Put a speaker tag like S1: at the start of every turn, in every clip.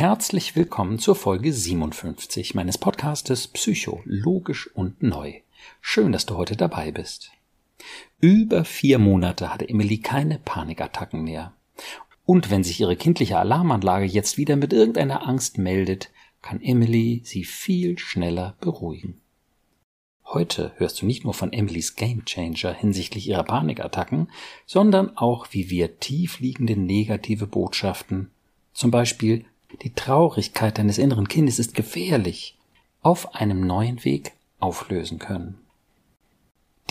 S1: Herzlich willkommen zur Folge 57 meines Podcastes Psycho, logisch und neu. Schön, dass du heute dabei bist. Über vier Monate hatte Emily keine Panikattacken mehr. Und wenn sich ihre kindliche Alarmanlage jetzt wieder mit irgendeiner Angst meldet, kann Emily sie viel schneller beruhigen. Heute hörst du nicht nur von Emilys Gamechanger hinsichtlich ihrer Panikattacken, sondern auch, wie wir tiefliegende negative Botschaften, zum Beispiel die Traurigkeit deines inneren Kindes ist gefährlich, auf einem neuen Weg auflösen können.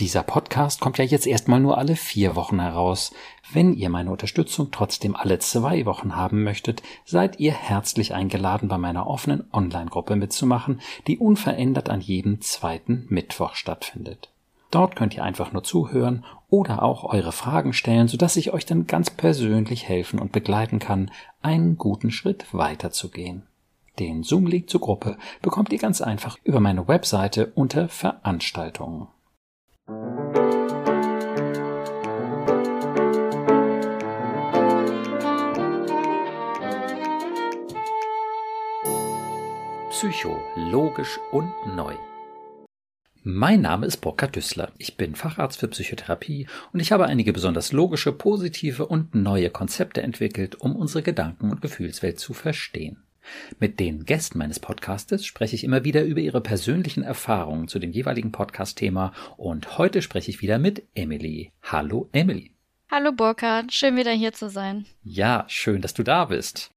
S1: Dieser Podcast kommt ja jetzt erstmal nur alle vier Wochen heraus. Wenn ihr meine Unterstützung trotzdem alle zwei Wochen haben möchtet, seid ihr herzlich eingeladen, bei meiner offenen Online-Gruppe mitzumachen, die unverändert an jedem zweiten Mittwoch stattfindet. Dort könnt ihr einfach nur zuhören oder auch eure Fragen stellen, sodass ich euch dann ganz persönlich helfen und begleiten kann, einen guten Schritt weiterzugehen. Den Zoom-Link zur Gruppe bekommt ihr ganz einfach über meine Webseite unter Veranstaltungen. Psycho, logisch und neu. Mein Name ist Burkhard Düssler. Ich bin Facharzt für Psychotherapie und ich habe einige besonders logische, positive und neue Konzepte entwickelt, um unsere Gedanken- und Gefühlswelt zu verstehen. Mit den Gästen meines Podcastes spreche ich immer wieder über ihre persönlichen Erfahrungen zu dem jeweiligen Podcast-Thema und heute spreche ich wieder mit Emily. Hallo Emily.
S2: Hallo Burkhard, schön wieder hier zu sein.
S1: Ja, schön, dass du da bist.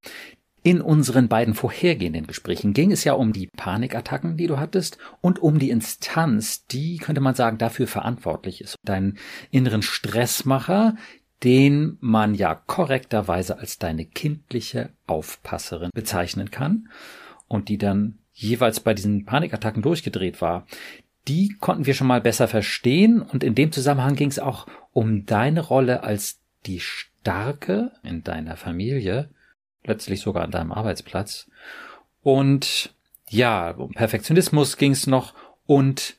S1: In unseren beiden vorhergehenden Gesprächen ging es ja um die Panikattacken, die du hattest, und um die Instanz, die, könnte man sagen, dafür verantwortlich ist. Deinen inneren Stressmacher, den man ja korrekterweise als deine kindliche Aufpasserin bezeichnen kann und die dann jeweils bei diesen Panikattacken durchgedreht war. Die konnten wir schon mal besser verstehen und in dem Zusammenhang ging es auch um deine Rolle als die Starke in deiner Familie, letztlich sogar an deinem Arbeitsplatz. Und ja, um Perfektionismus ging es noch und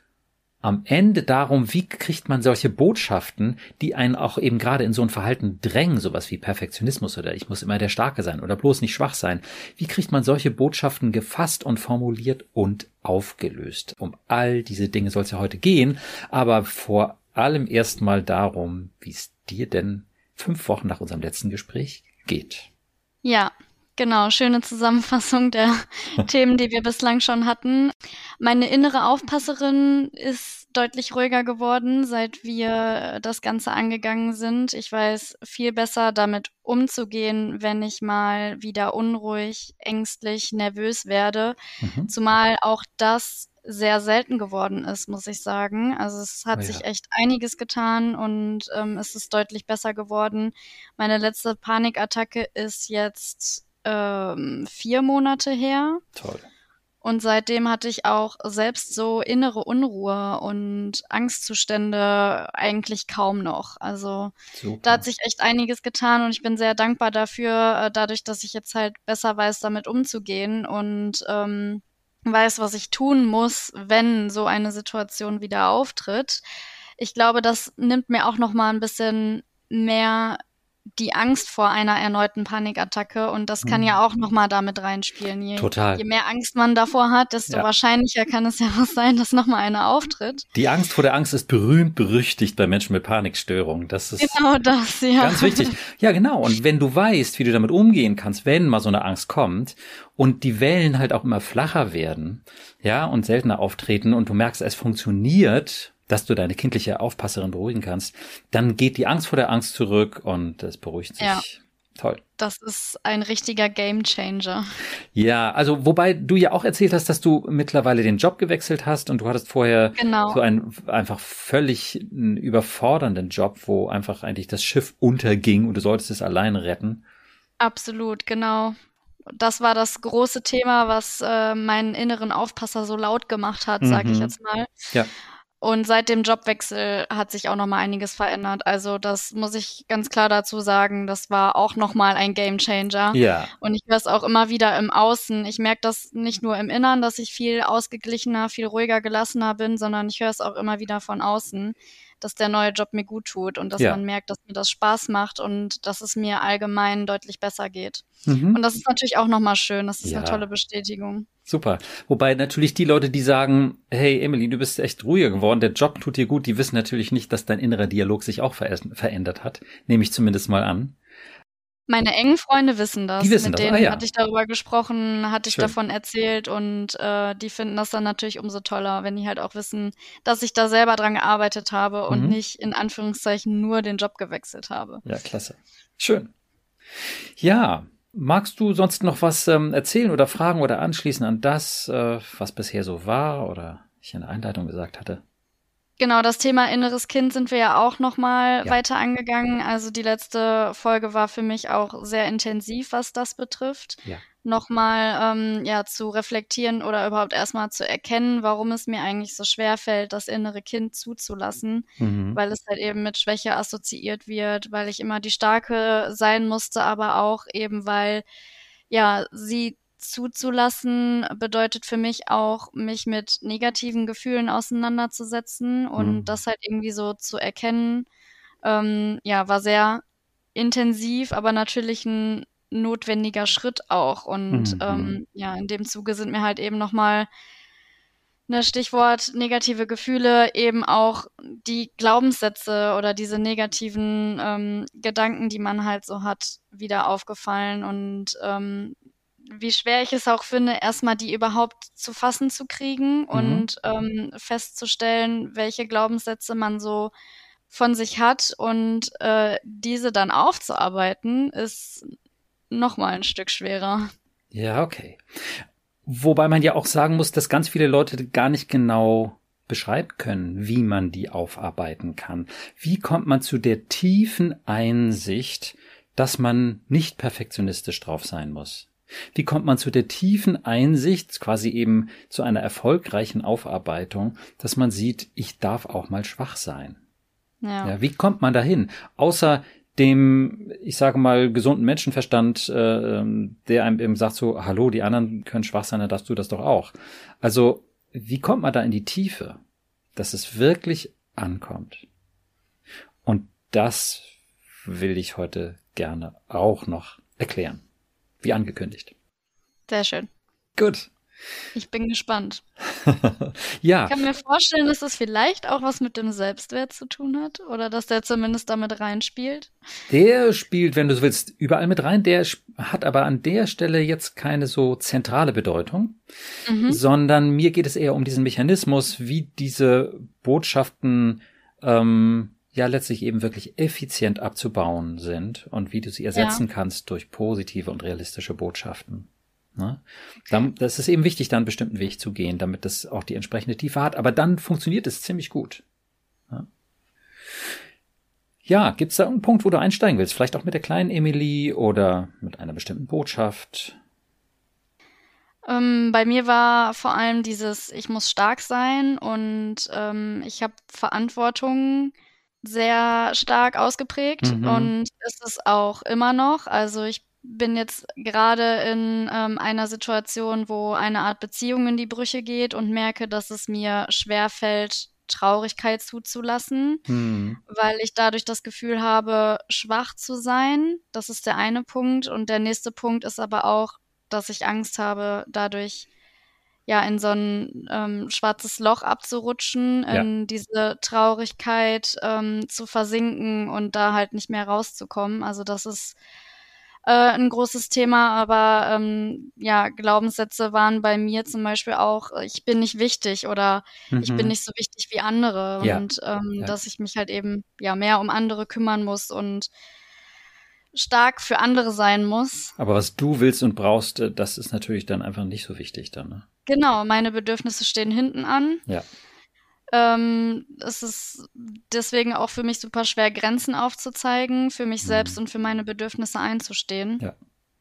S1: am Ende darum, wie kriegt man solche Botschaften, die einen auch eben gerade in so ein Verhalten drängen, sowas wie Perfektionismus oder ich muss immer der Starke sein oder bloß nicht schwach sein. Wie kriegt man solche Botschaften gefasst und formuliert und aufgelöst? Um all diese Dinge soll es ja heute gehen, aber vor allem erstmal darum, wie es dir denn fünf Wochen nach unserem letzten Gespräch geht.
S2: Ja, Genau, schöne Zusammenfassung der Themen, die wir bislang schon hatten. Meine innere Aufpasserin ist deutlich ruhiger geworden, seit wir das Ganze angegangen sind. Ich weiß viel besser damit umzugehen, wenn ich mal wieder unruhig, ängstlich, nervös werde. Mhm. Zumal auch das sehr selten geworden ist, muss ich sagen. Also es hat ja. sich echt einiges getan und ähm, es ist deutlich besser geworden. Meine letzte Panikattacke ist jetzt ähm, vier Monate her.
S1: Toll.
S2: Und seitdem hatte ich auch selbst so innere Unruhe und Angstzustände eigentlich kaum noch. Also Super. da hat sich echt einiges getan und ich bin sehr dankbar dafür, äh, dadurch, dass ich jetzt halt besser weiß, damit umzugehen und ähm, weiß, was ich tun muss, wenn so eine Situation wieder auftritt. Ich glaube, das nimmt mir auch noch mal ein bisschen mehr die Angst vor einer erneuten Panikattacke und das kann mhm. ja auch nochmal damit reinspielen. Je,
S1: Total.
S2: Je mehr Angst man davor hat, desto ja. wahrscheinlicher kann es ja auch sein, dass nochmal eine auftritt.
S1: Die Angst vor der Angst ist berühmt berüchtigt bei Menschen mit Panikstörungen. Das ist
S2: genau das, ja.
S1: Ganz wichtig. Ja, genau. Und wenn du weißt, wie du damit umgehen kannst, wenn mal so eine Angst kommt und die Wellen halt auch immer flacher werden, ja, und seltener auftreten und du merkst, es funktioniert, dass du deine kindliche Aufpasserin beruhigen kannst, dann geht die Angst vor der Angst zurück und es beruhigt sich. Ja. Toll.
S2: Das ist ein richtiger Gamechanger.
S1: Ja, also wobei du ja auch erzählt hast, dass du mittlerweile den Job gewechselt hast und du hattest vorher genau. so einen einfach völlig überfordernden Job, wo einfach eigentlich das Schiff unterging und du solltest es allein retten.
S2: Absolut, genau. Das war das große Thema, was äh, meinen inneren Aufpasser so laut gemacht hat, sage ich mhm. jetzt mal.
S1: Ja.
S2: Und seit dem Jobwechsel hat sich auch noch mal einiges verändert. Also das muss ich ganz klar dazu sagen. Das war auch noch mal ein Gamechanger.
S1: Ja.
S2: Und ich höre es auch immer wieder im Außen. Ich merke das nicht nur im Innern, dass ich viel ausgeglichener, viel ruhiger, gelassener bin, sondern ich höre es auch immer wieder von außen, dass der neue Job mir gut tut und dass
S1: Ja.
S2: man merkt, dass mir das Spaß macht und dass es mir allgemein deutlich besser geht.
S1: Mhm.
S2: Und das ist natürlich auch nochmal schön. Das ist
S1: Ja.
S2: eine tolle Bestätigung.
S1: Super. Wobei natürlich die Leute, die sagen, hey Emily, du bist echt ruhiger geworden, der Job tut dir gut, die wissen natürlich nicht, dass dein innerer Dialog sich auch ver verändert hat. Nehme ich zumindest mal an.
S2: Meine engen Freunde wissen das.
S1: Die wissen
S2: Mit
S1: das,
S2: denen
S1: ah ja.
S2: hatte ich darüber gesprochen, hatte ich
S1: Schön.
S2: davon erzählt und äh, die finden das dann natürlich umso toller, wenn die halt auch wissen, dass ich da selber dran gearbeitet habe und
S1: Mhm.
S2: nicht in Anführungszeichen nur den Job gewechselt habe.
S1: Ja, klasse. Schön. Ja, magst du sonst noch was ähm, erzählen oder fragen oder anschließen an das, äh, was bisher so war oder ich in der Einleitung gesagt hatte?
S2: Genau, das Thema inneres Kind sind wir ja auch nochmal
S1: Ja.
S2: weiter angegangen. Also die letzte Folge war für mich auch sehr intensiv, was das betrifft.
S1: Ja.
S2: Nochmal ähm, ja, zu reflektieren oder überhaupt erstmal zu erkennen, warum es mir eigentlich so schwer fällt, das innere Kind zuzulassen,
S1: Mhm.
S2: weil es halt eben mit Schwäche assoziiert wird, weil ich immer die Starke sein musste, aber auch eben, weil ja, sie zuzulassen bedeutet für mich auch, mich mit negativen Gefühlen auseinanderzusetzen und
S1: Mhm.
S2: das halt irgendwie so zu erkennen, ähm, ja, war sehr intensiv, aber natürlich ein notwendiger Schritt auch. Und
S1: Mhm.
S2: ähm, ja, in dem Zuge sind mir halt eben nochmal ne Stichwort negative Gefühle, eben auch die Glaubenssätze oder diese negativen ähm, Gedanken, die man halt so hat, wieder aufgefallen und ähm, wie schwer ich es auch finde, erstmal die überhaupt zu fassen zu kriegen und ähm, festzustellen, welche Glaubenssätze man so von sich hat und äh, diese dann aufzuarbeiten, ist nochmal ein Stück schwerer.
S1: Ja, okay. Wobei man ja auch sagen muss, dass ganz viele Leute gar nicht genau beschreiben können, wie man die aufarbeiten kann. Wie kommt man zu der tiefen Einsicht, dass man nicht perfektionistisch drauf sein muss? Wie kommt man zu der tiefen Einsicht, quasi eben zu einer erfolgreichen Aufarbeitung, dass man sieht, ich darf auch mal schwach sein?
S2: Ja.
S1: Ja, wie kommt man dahin? Außer dem, ich sage mal, gesunden Menschenverstand, äh, ähm, der einem eben sagt so, hallo, die anderen können schwach sein, dann darfst du das doch auch. Also, wie kommt man da in die Tiefe, dass es wirklich ankommt? Und das will ich heute gerne auch noch erklären. Wie angekündigt.
S2: Sehr schön.
S1: Gut.
S2: Ich bin gespannt.
S1: ja,
S2: Ich kann mir vorstellen, dass das vielleicht auch was mit dem Selbstwert zu tun hat oder dass der zumindest damit reinspielt.
S1: Der spielt, wenn du so willst, überall mit rein. Der hat aber an der Stelle jetzt keine so zentrale Bedeutung,
S2: Mhm.
S1: sondern mir geht es eher um diesen Mechanismus, wie diese Botschaften ähm, ja letztlich eben wirklich effizient abzubauen sind und wie du sie ersetzen kannst durch positive und realistische Botschaften. Ne? Dann, das ist eben wichtig, dann einen bestimmten Weg zu gehen, damit das auch die entsprechende Tiefe hat. Aber dann funktioniert es ziemlich gut. Ja, ja gibt's da einen Punkt, wo du einsteigen willst? Vielleicht auch mit der kleinen Emily oder mit einer bestimmten Botschaft?
S2: Ähm, bei mir war vor allem dieses, ich muss stark sein und ähm, ich habe Verantwortung sehr stark ausgeprägt
S1: Mhm.
S2: und ist es auch immer noch. Also ich bin jetzt gerade in ähm, einer Situation, wo eine Art Beziehung in die Brüche geht und merke, dass es mir schwer fällt, Traurigkeit zuzulassen,
S1: Hm.
S2: weil ich dadurch das Gefühl habe, schwach zu sein. Das ist der eine Punkt. Und der nächste Punkt ist aber auch, dass ich Angst habe, dadurch ja in so ein ähm, schwarzes Loch abzurutschen,
S1: Ja.
S2: in diese Traurigkeit ähm, zu versinken und da halt nicht mehr rauszukommen. Also das ist äh, ein großes Thema, aber ähm, ja, Glaubenssätze waren bei mir zum Beispiel auch, äh, ich bin nicht wichtig oder ich bin
S1: Mhm.
S2: nicht so wichtig wie andere
S1: Ja.
S2: und ähm,
S1: Ja.
S2: dass ich mich halt eben ja mehr um andere kümmern muss und stark für andere sein muss.
S1: Aber was du willst und brauchst, äh, das ist natürlich dann einfach nicht so wichtig dann. Ne?
S2: Genau, meine Bedürfnisse stehen hinten an.
S1: Ja.
S2: Ähm, es ist deswegen auch für mich super schwer, Grenzen aufzuzeigen, für mich
S1: Mhm.
S2: selbst und für meine Bedürfnisse einzustehen.
S1: Ja.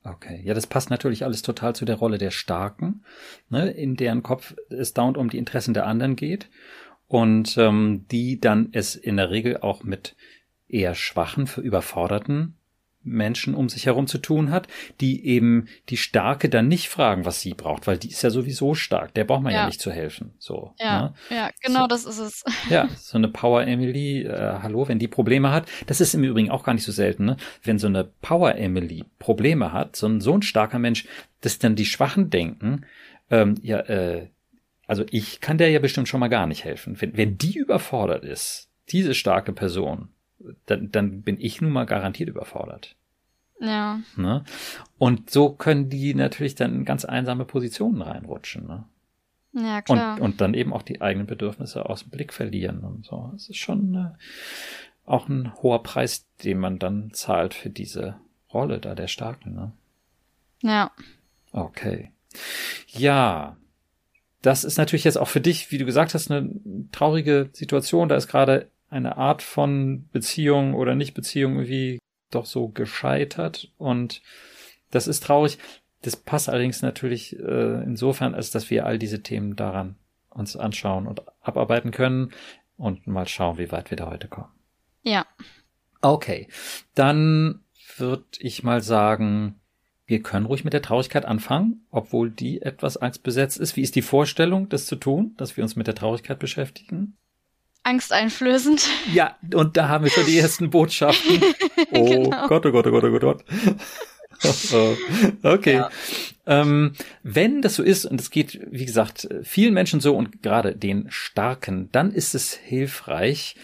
S1: Okay. Ja, das passt natürlich alles total zu der Rolle der Starken, ne, in deren Kopf es dauernd um die Interessen der anderen geht und ähm, die dann es in der Regel auch mit eher schwachen, für überforderten Menschen um sich herum zu tun hat, die eben die Starke dann nicht fragen, was sie braucht, weil die ist ja sowieso stark. Der braucht man ja, ja nicht zu helfen. So.
S2: Ja, ne? ja, genau, so, das ist es.
S1: Ja, so eine Power Emily, äh, hallo, wenn die Probleme hat, das ist im Übrigen auch gar nicht so selten, ne? Wenn so eine Power Emily Probleme hat, so ein so ein starker Mensch, dass dann die Schwachen denken, ähm, ja, äh, also ich kann der ja bestimmt schon mal gar nicht helfen. Wenn, wenn die überfordert ist, diese starke Person, dann, dann bin ich nun mal garantiert überfordert.
S2: Ja.
S1: Ne? Und so können die natürlich dann in ganz einsame Positionen reinrutschen. Ne?
S2: Ja, klar.
S1: Und, und dann eben auch die eigenen Bedürfnisse aus dem Blick verlieren und so. Das ist schon äh, auch ein hoher Preis, den man dann zahlt für diese Rolle da der Starken. Ne?
S2: Ja.
S1: Okay. Ja, das ist natürlich jetzt auch für dich, wie du gesagt hast, eine traurige Situation. Da ist gerade eine Art von Beziehung oder Nicht-Beziehung irgendwie doch so gescheitert. Und das ist traurig. Das passt allerdings natürlich äh, insofern, als dass wir all diese Themen daran uns anschauen und abarbeiten können und mal schauen, wie weit wir da heute kommen.
S2: Ja.
S1: Okay, dann würde ich mal sagen, wir können ruhig mit der Traurigkeit anfangen, obwohl die etwas angstbesetzt ist. Wie ist die Vorstellung, das zu tun, dass wir uns mit der Traurigkeit beschäftigen?
S2: Angsteinflößend.
S1: Ja, und da haben wir schon die ersten Botschaften. Oh genau. Gott, oh Gott, oh Gott, oh Gott. Oh, okay. Ja. Ähm, wenn das so ist, und es geht, wie gesagt, vielen Menschen so und gerade den Starken, dann ist es hilfreich,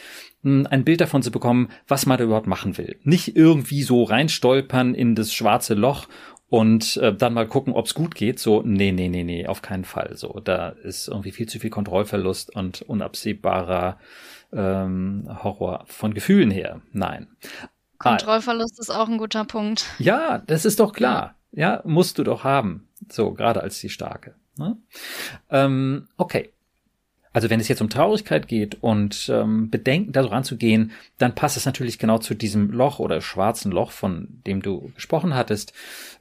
S1: hm, ein Bild davon zu bekommen, was man da überhaupt machen will. Nicht irgendwie so reinstolpern in das schwarze Loch und äh, dann mal gucken, ob's gut geht. So, nee, nee, nee, nee, auf keinen Fall. So, da ist irgendwie viel zu viel Kontrollverlust und unabsehbarer ähm, Horror von Gefühlen her. Nein.
S2: Kontrollverlust ah, ist auch ein guter Punkt.
S1: Ja, das ist doch klar. Ja, musst du doch haben. So, gerade als die Starke. Ne? Ähm, okay. Also wenn es jetzt um Traurigkeit geht und ähm, Bedenken da ranzugehen, dann passt es natürlich genau zu diesem Loch oder schwarzen Loch, von dem du gesprochen hattest,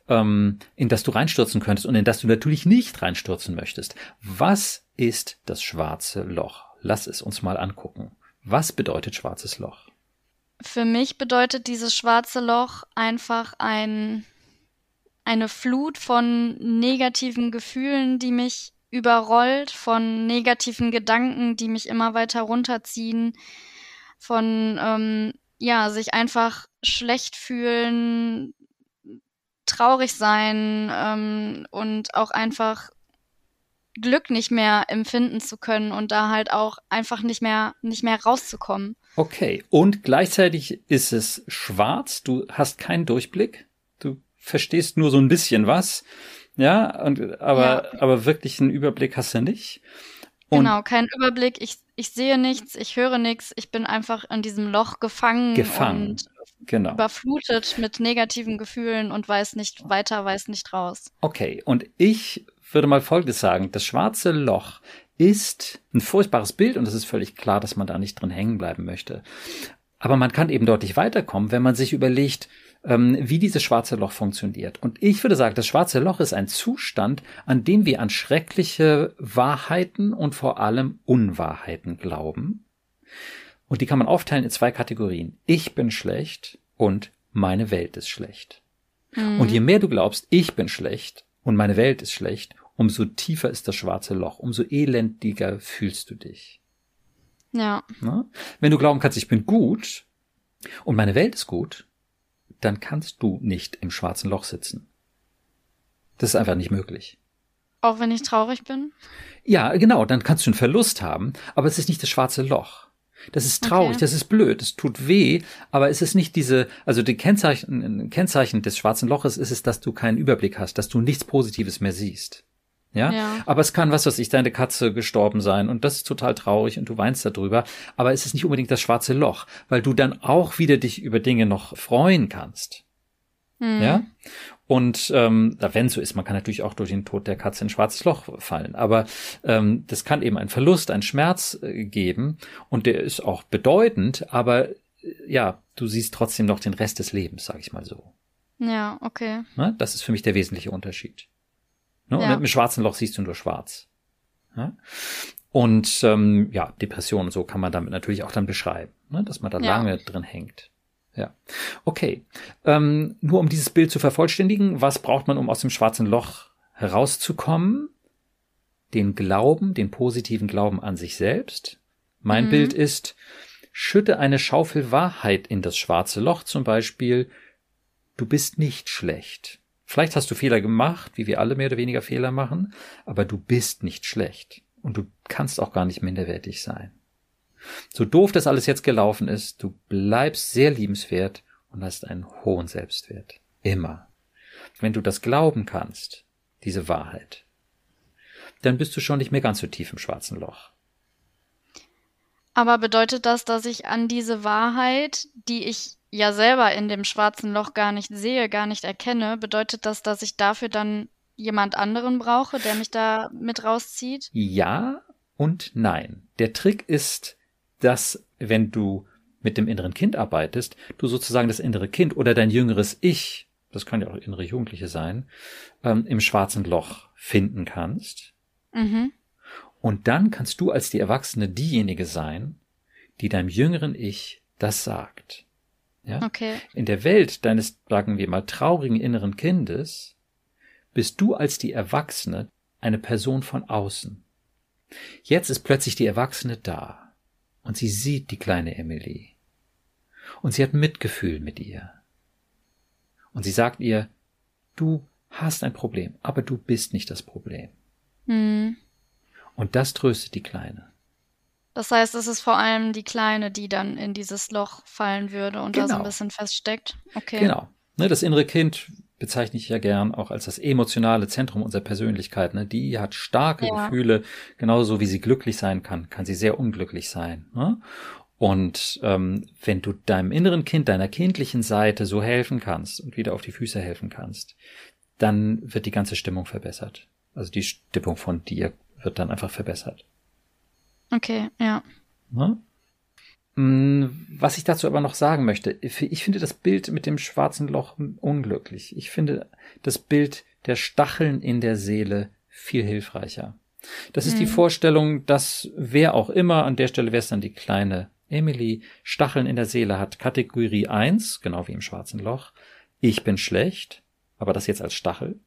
S1: ähm, in das du reinstürzen könntest und in das du natürlich nicht reinstürzen möchtest. Was ist das schwarze Loch? Lass es uns mal angucken. Was bedeutet schwarzes Loch?
S2: Für mich bedeutet dieses schwarze Loch einfach ein, eine Flut von negativen Gefühlen, die mich überrollt von negativen Gedanken, die mich immer weiter runterziehen, von ähm, ja, sich einfach schlecht fühlen, traurig sein ähm, und auch einfach Glück nicht mehr empfinden zu können und da halt auch einfach nicht mehr nicht mehr rauszukommen.
S1: Okay, und gleichzeitig ist es schwarz, du hast keinen Durchblick, du verstehst nur so ein bisschen was ja, und, aber, ja. aber wirklich einen Überblick hast du nicht.
S2: Und genau, keinen Überblick. Ich, ich sehe nichts, ich höre nichts. Ich bin einfach in diesem Loch gefangen,
S1: gefangen. und genau.
S2: überflutet mit negativen Gefühlen und weiß nicht weiter, weiß nicht raus.
S1: Okay, und ich würde mal Folgendes sagen. Das schwarze Loch ist ein furchtbares Bild und es ist völlig klar, dass man da nicht drin hängen bleiben möchte. Aber man kann eben deutlich weiterkommen, wenn man sich überlegt, wie dieses schwarze Loch funktioniert. Und ich würde sagen, das schwarze Loch ist ein Zustand, an dem wir an schreckliche Wahrheiten und vor allem Unwahrheiten glauben. Und die kann man aufteilen in zwei Kategorien. Ich bin schlecht und meine Welt ist schlecht. Mhm. Und je mehr du glaubst, ich bin schlecht und meine Welt ist schlecht, umso tiefer ist das schwarze Loch, umso elendiger fühlst du dich.
S2: Ja.
S1: Na? Wenn du glauben kannst, ich bin gut und meine Welt ist gut, dann kannst du nicht im schwarzen Loch sitzen. Das ist einfach nicht möglich.
S2: Auch wenn ich traurig bin?
S1: Ja, genau, dann kannst du einen Verlust haben, aber es ist nicht das schwarze Loch. Das ist traurig, okay. das ist blöd, es tut weh, aber es ist nicht diese, also die Kennzeichen, Kennzeichen des schwarzen Loches ist es, dass du keinen Überblick hast, dass du nichts Positives mehr siehst. Ja? ja? Aber es kann, was weiß ich, deine Katze gestorben sein und das ist total traurig und du weinst darüber. Aber es ist nicht unbedingt das schwarze Loch, weil du dann auch wieder dich über Dinge noch freuen kannst. Mhm. Ja? Und ähm, wenn so ist, man kann natürlich auch durch den Tod der Katze in ein schwarzes Loch fallen. Aber ähm, das kann eben einen Verlust, einen Schmerz äh, geben und der ist auch bedeutend, aber äh, ja, du siehst trotzdem noch den Rest des Lebens, sag ich mal so.
S2: Ja, okay.
S1: Na, das ist für mich der wesentliche Unterschied. Ne? Ja. Und im schwarzen Loch siehst du nur schwarz. Ja? Und ähm, ja, Depression und so kann man damit natürlich auch dann beschreiben, ne? dass man da ja. lange drin hängt. Ja. Okay. Ähm, nur um dieses Bild zu vervollständigen, was braucht man, um aus dem schwarzen Loch herauszukommen? Den Glauben, den positiven Glauben an sich selbst. Mein mhm. Bild ist, schütte eine Schaufel Wahrheit in das schwarze Loch, zum Beispiel, du bist nicht schlecht. Vielleicht hast du Fehler gemacht, wie wir alle mehr oder weniger Fehler machen, aber du bist nicht schlecht. Und du kannst auch gar nicht minderwertig sein. So doof das alles jetzt gelaufen ist, du bleibst sehr liebenswert und hast einen hohen Selbstwert. Immer. Wenn du das glauben kannst, diese Wahrheit, dann bist du schon nicht mehr ganz so tief im schwarzen Loch.
S2: Aber bedeutet das, dass ich an diese Wahrheit, die ich ja selber in dem schwarzen Loch gar nicht sehe, gar nicht erkenne, bedeutet das, dass ich dafür dann jemand anderen brauche, der mich da mit rauszieht?
S1: Ja und nein. Der Trick ist, dass wenn du mit dem inneren Kind arbeitest, du sozusagen das innere Kind oder dein jüngeres Ich, das kann ja auch innere Jugendliche sein, ähm, im schwarzen Loch finden kannst. Mhm. Und dann kannst du als die Erwachsene diejenige sein, die deinem jüngeren Ich das sagt. Ja?
S2: Okay.
S1: In der Welt deines, sagen wir mal, traurigen inneren Kindes bist du als die Erwachsene eine Person von außen. Jetzt ist plötzlich die Erwachsene da und sie sieht die kleine Emily. Und sie hat Mitgefühl mit ihr. Und sie sagt ihr, du hast ein Problem, aber du bist nicht das Problem. Mhm. Und das tröstet die Kleine.
S2: Das heißt, es ist vor allem die Kleine, die dann in dieses Loch fallen würde und genau. da so ein genau. bisschen feststeckt. Okay.
S1: Genau. Ne, das innere Kind bezeichne ich ja gern auch als das emotionale Zentrum unserer Persönlichkeit. Ne? Die hat starke ja. Gefühle, genauso wie sie glücklich sein kann, kann sie sehr unglücklich sein. Ne? Und ähm, wenn du deinem inneren Kind, deiner kindlichen Seite so helfen kannst und wieder auf die Füße helfen kannst, dann wird die ganze Stimmung verbessert. Also die Stimmung von dir wird dann einfach verbessert.
S2: Okay, ja.
S1: Ne? Mm, was ich dazu aber noch sagen möchte, ich finde das Bild mit dem schwarzen Loch unglücklich. Ich finde das Bild der Stacheln in der Seele viel hilfreicher. Das ist mhm. die Vorstellung, dass wer auch immer, an der Stelle wäre es dann die kleine Emily, Stacheln in der Seele hat. Kategorie 1, genau wie im schwarzen Loch. Ich bin schlecht, aber das jetzt als Stachel.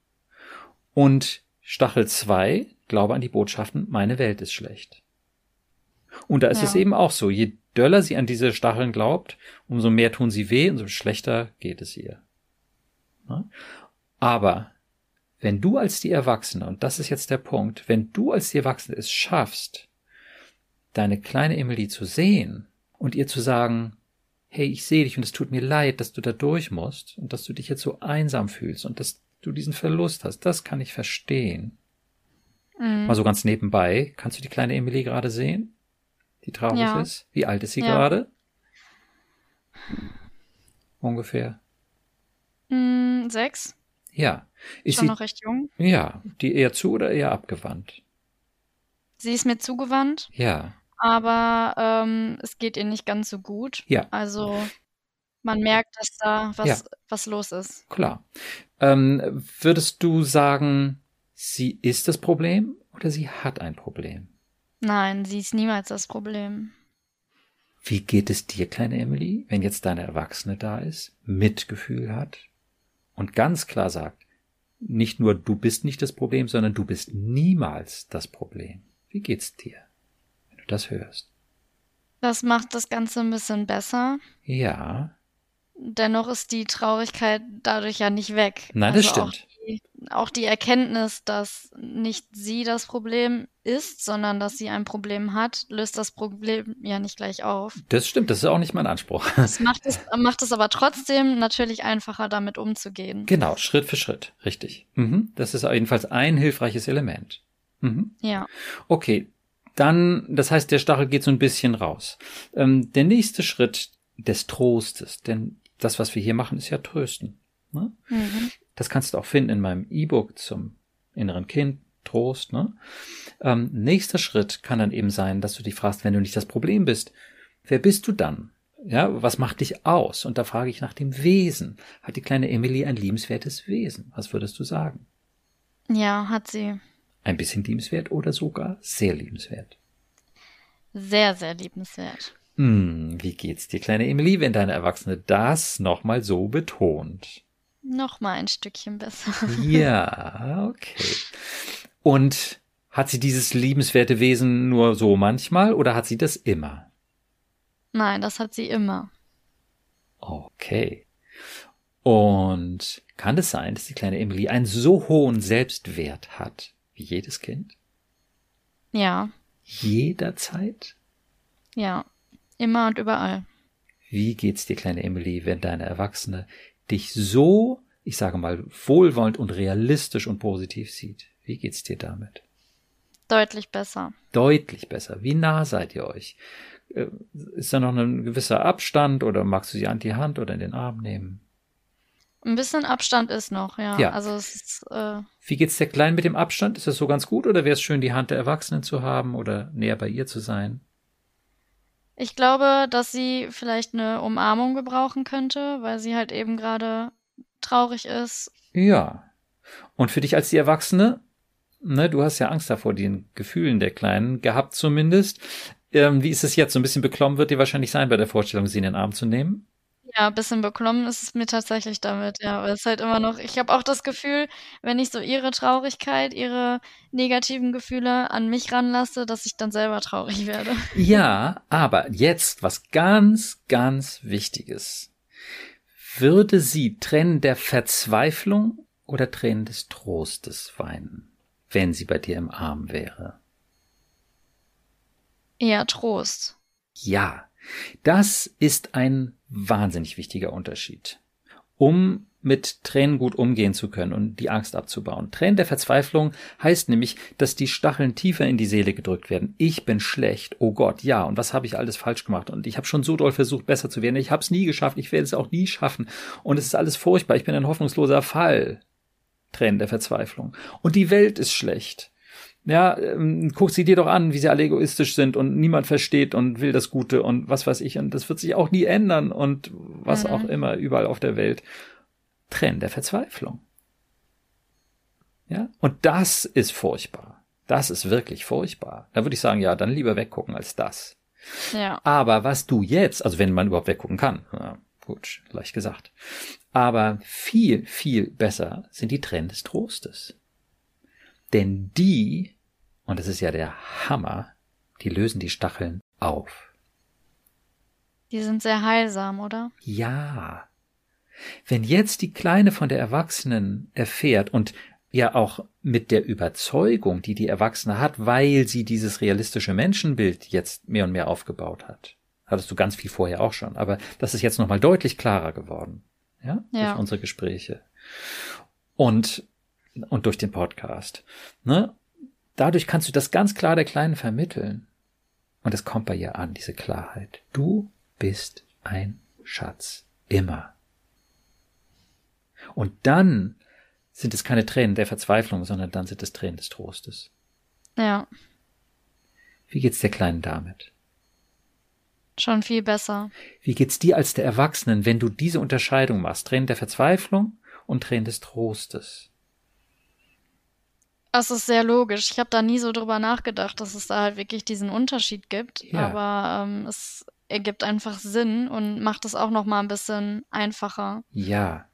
S1: Und Stachel 2, glaube an die Botschaften, meine Welt ist schlecht. Und da ist ja. es eben auch so, je döller sie an diese Stacheln glaubt, umso mehr tun sie weh, umso schlechter geht es ihr. Aber wenn du als die Erwachsene, und das ist jetzt der Punkt, wenn du als die Erwachsene es schaffst, deine kleine Emily zu sehen und ihr zu sagen, hey, ich sehe dich und es tut mir leid, dass du da durch musst und dass du dich jetzt so einsam fühlst und dass du diesen Verlust hast, das kann ich verstehen. Mhm. Mal so ganz nebenbei, kannst du die kleine Emily gerade sehen? die traurig ja. ist. Wie alt ist sie ja. gerade? Ungefähr.
S2: Mm, sechs.
S1: Ja.
S2: Ist Schon sie noch recht jung?
S1: Ja. Die eher zu oder eher abgewandt?
S2: Sie ist mir zugewandt.
S1: Ja.
S2: Aber ähm, es geht ihr nicht ganz so gut.
S1: Ja.
S2: Also man merkt, dass da was, ja. was los ist.
S1: Klar. Ähm, würdest du sagen, sie ist das Problem oder sie hat ein Problem?
S2: Nein, sie ist niemals das Problem.
S1: Wie geht es dir, kleine Emily, wenn jetzt deine Erwachsene da ist, Mitgefühl hat und ganz klar sagt, nicht nur du bist nicht das Problem, sondern du bist niemals das Problem. Wie geht's dir, wenn du das hörst?
S2: Das macht das Ganze ein bisschen besser.
S1: Ja.
S2: Dennoch ist die Traurigkeit dadurch ja nicht weg.
S1: Nein, das also stimmt
S2: auch die Erkenntnis, dass nicht sie das Problem ist, sondern dass sie ein Problem hat, löst das Problem ja nicht gleich auf.
S1: Das stimmt, das ist auch nicht mein Anspruch.
S2: Das macht es, macht es aber trotzdem natürlich einfacher, damit umzugehen.
S1: Genau, Schritt für Schritt, richtig. Mhm. Das ist jedenfalls ein hilfreiches Element.
S2: Mhm. Ja.
S1: Okay, dann, das heißt, der Stachel geht so ein bisschen raus. Ähm, der nächste Schritt des Trostes, denn das, was wir hier machen, ist ja trösten. Ne? Mhm. Das kannst du auch finden in meinem E-Book zum inneren Kind, Trost. Ne? Ähm, nächster Schritt kann dann eben sein, dass du dich fragst, wenn du nicht das Problem bist, wer bist du dann? Ja, was macht dich aus? Und da frage ich nach dem Wesen. Hat die kleine Emily ein liebenswertes Wesen? Was würdest du sagen?
S2: Ja, hat sie.
S1: Ein bisschen liebenswert oder sogar sehr liebenswert?
S2: Sehr, sehr liebenswert.
S1: Hm, wie geht's dir, kleine Emily, wenn deine Erwachsene das nochmal so betont?
S2: Nochmal ein Stückchen besser.
S1: Ja, okay. Und hat sie dieses liebenswerte Wesen nur so manchmal oder hat sie das immer?
S2: Nein, das hat sie immer.
S1: Okay. Und kann es sein, dass die kleine Emily einen so hohen Selbstwert hat wie jedes Kind?
S2: Ja.
S1: Jederzeit?
S2: Ja. Immer und überall.
S1: Wie geht's dir, kleine Emily, wenn deine Erwachsene dich so, ich sage mal, wohlwollend und realistisch und positiv sieht? Wie geht's dir damit?
S2: Deutlich besser.
S1: Deutlich besser. Wie nah seid ihr euch? Äh, ist da noch ein gewisser Abstand oder magst du sie an die Hand oder in den Arm nehmen?
S2: Ein bisschen Abstand ist noch, ja.
S1: Ja.
S2: Also es ist, äh,
S1: Wie geht's der Kleinen mit dem Abstand? Ist das so ganz gut oder wäre es schön, die Hand der Erwachsenen zu haben oder näher bei ihr zu sein?
S2: Ich glaube, dass sie vielleicht eine Umarmung gebrauchen könnte, weil sie halt eben gerade traurig ist.
S1: Ja. Und für dich als die Erwachsene, ne, du hast ja Angst davor, den Gefühlen der Kleinen gehabt zumindest. Ähm, wie ist es jetzt? So ein bisschen beklommen wird dir wahrscheinlich sein bei der Vorstellung, sie in den Arm zu nehmen.
S2: Ja, ein bisschen beklommen ist es mir tatsächlich damit, ja. Aber es ist halt immer noch, ich habe auch das Gefühl, wenn ich so ihre Traurigkeit, ihre negativen Gefühle an mich ranlasse, dass ich dann selber traurig werde.
S1: Ja, aber jetzt was ganz, ganz Wichtiges. Würde sie Tränen der Verzweiflung oder Tränen des Trostes weinen, wenn sie bei dir im Arm wäre?
S2: Eher Trost.
S1: Ja, das ist ein wahnsinnig wichtiger Unterschied. Um mit Tränen gut umgehen zu können und die Angst abzubauen. Tränen der Verzweiflung heißt nämlich, dass die Stacheln tiefer in die Seele gedrückt werden. Ich bin schlecht. Oh Gott, ja. Und was habe ich alles falsch gemacht? Und ich habe schon so doll versucht, besser zu werden. Ich habe es nie geschafft. Ich werde es auch nie schaffen. Und es ist alles furchtbar. Ich bin ein hoffnungsloser Fall. Tränen der Verzweiflung. Und die Welt ist schlecht. Ja, ähm, guck sie dir doch an, wie sie alle egoistisch sind und niemand versteht und will das Gute und was weiß ich. Und das wird sich auch nie ändern und was
S2: Mhm.
S1: auch immer überall auf der Welt. Tränen der Verzweiflung. Ja, und das ist furchtbar. Das ist wirklich furchtbar. Da würde ich sagen, ja, dann lieber weggucken als das.
S2: Ja.
S1: Aber was du jetzt, also wenn man überhaupt weggucken kann, ja, gut, leicht gesagt. Aber viel, viel besser sind die Tränen des Trostes. Denn die, und das ist ja der Hammer, die lösen die Stacheln auf.
S2: Die sind sehr heilsam, oder?
S1: Ja. Wenn jetzt die Kleine von der Erwachsenen erfährt und ja auch mit der Überzeugung, die die Erwachsene hat, weil sie dieses realistische Menschenbild jetzt mehr und mehr aufgebaut hat. Hattest du ganz viel vorher auch schon, aber das ist jetzt nochmal deutlich klarer geworden. Ja?
S2: Ja.
S1: Durch unsere Gespräche. Und, und durch den Podcast. Ne? Dadurch kannst du das ganz klar der Kleinen vermitteln. Und es kommt bei ihr an, diese Klarheit. Du bist ein Schatz. Immer. Und dann sind es keine Tränen der Verzweiflung, sondern dann sind es Tränen des Trostes.
S2: Ja,
S1: Wie geht's der Kleinen damit?
S2: schon viel besser.
S1: Wie geht's dir als der Erwachsenen, wenn du diese Unterscheidung machst? Tränen der Verzweiflung und Tränen des Trostes.
S2: Es ist sehr logisch. Ich habe da nie so drüber nachgedacht, dass es da halt wirklich diesen Unterschied gibt.
S1: Ja.
S2: Aber ähm, es ergibt einfach Sinn und macht es auch noch mal ein bisschen einfacher.
S1: Ja.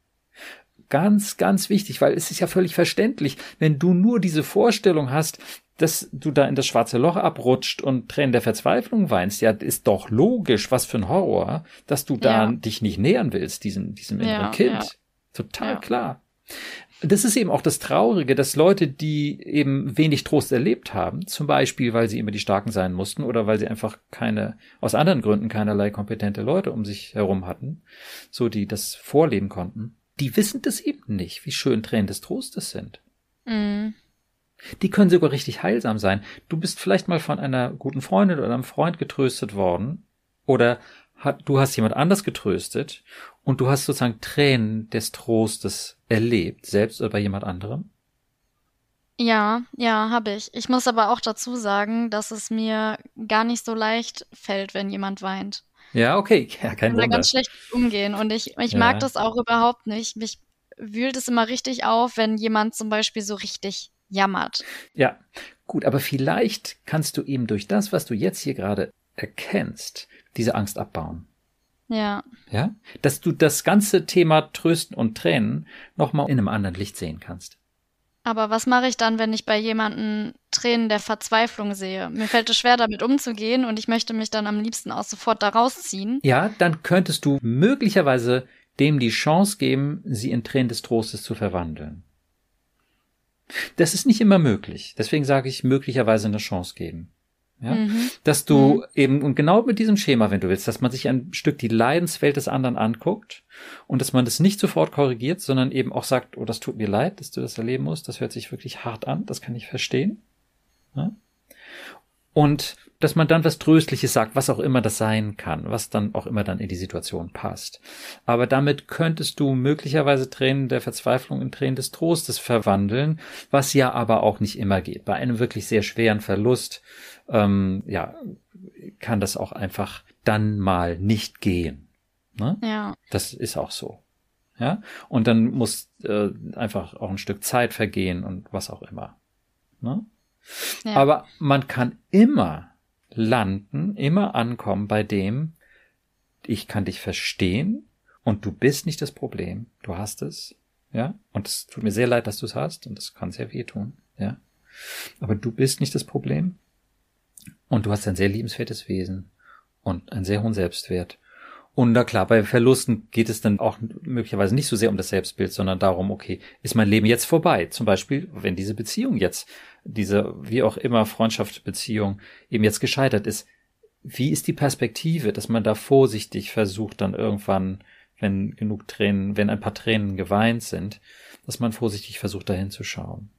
S1: Ganz, ganz wichtig, weil es ist ja völlig verständlich, wenn du nur diese Vorstellung hast, dass du da in das schwarze Loch abrutscht und Tränen der Verzweiflung weinst, ja, ist doch logisch, was für ein Horror, dass du da
S2: Ja.
S1: dich nicht nähern willst, diesem, diesem inneren
S2: Ja,
S1: Kind.
S2: ja.
S1: Total klar. Das ist eben auch das Traurige, dass Leute, die eben wenig Trost erlebt haben, zum Beispiel, weil sie immer die Starken sein mussten oder weil sie einfach keine, aus anderen Gründen keinerlei kompetente Leute um sich herum hatten, so die das vorleben konnten, die wissen das eben nicht, wie schön Tränen des Trostes sind.
S2: Mhm.
S1: Die können sogar richtig heilsam sein. Du bist vielleicht mal von einer guten Freundin oder einem Freund getröstet worden oder hat, du hast jemand anders getröstet und du hast sozusagen Tränen des Trostes erlebt, selbst oder bei jemand anderem.
S2: Ja, ja, habe ich. Ich muss aber auch dazu sagen, dass es mir gar nicht so leicht fällt, wenn jemand weint.
S1: Ja, okay, ja,
S2: Ich
S1: kein
S2: kann da
S1: Wunder.
S2: ganz schlecht umgehen und ich, ich
S1: Ja.
S2: mag das auch überhaupt nicht. Mich wühlt es immer richtig auf, wenn jemand zum Beispiel so richtig jammert.
S1: Ja, gut, aber vielleicht kannst du eben durch das, was du jetzt hier gerade erkennst, diese Angst abbauen.
S2: Ja.
S1: Ja? Dass du das ganze Thema Trösten und Tränen nochmal in einem anderen Licht sehen kannst.
S2: Aber was mache ich dann, wenn ich bei jemandem Tränen der Verzweiflung sehe? Mir fällt es schwer, damit umzugehen und ich möchte mich dann am liebsten auch sofort da rausziehen.
S1: Ja, dann könntest du möglicherweise dem die Chance geben, sie in Tränen des Trostes zu verwandeln. Das ist nicht immer möglich. Deswegen sage ich möglicherweise eine Chance geben. Ja? Mhm. Dass du mhm. eben, und genau mit diesem Schema, wenn du willst, dass man sich ein Stück die Leidenswelt des anderen anguckt und dass man das nicht sofort korrigiert, sondern eben auch sagt, oh, das tut mir leid, dass du das erleben musst, das hört sich wirklich hart an, das kann ich verstehen. Ja? Und dass man dann was Tröstliches sagt, was auch immer das sein kann, was dann auch immer dann in die Situation passt. Aber damit könntest du möglicherweise Tränen der Verzweiflung in Tränen des Trostes verwandeln, was ja aber auch nicht immer geht. Bei einem wirklich sehr schweren Verlust, ähm, ja, kann das auch einfach dann mal nicht gehen. Ne?
S2: Ja.
S1: Das ist auch so. Ja. Und dann muss äh, einfach auch ein Stück Zeit vergehen und was auch immer. Ne? Ja. Aber man kann immer landen, immer ankommen bei dem, ich kann dich verstehen und du bist nicht das Problem, du hast es, ja, und es tut mir sehr leid, dass du es hast und das kann sehr weh tun, ja, aber du bist nicht das Problem und du hast ein sehr liebenswertes Wesen und einen sehr hohen Selbstwert und na klar, bei Verlusten geht es dann auch möglicherweise nicht so sehr um das Selbstbild, sondern darum, okay, ist mein Leben jetzt vorbei? Zum Beispiel, wenn diese Beziehung jetzt, diese wie auch immer Freundschaftsbeziehung eben jetzt gescheitert ist, wie ist die Perspektive, dass man da vorsichtig versucht, dann irgendwann, wenn genug Tränen, wenn ein paar Tränen geweint sind, dass man vorsichtig versucht, dahin zu schauen.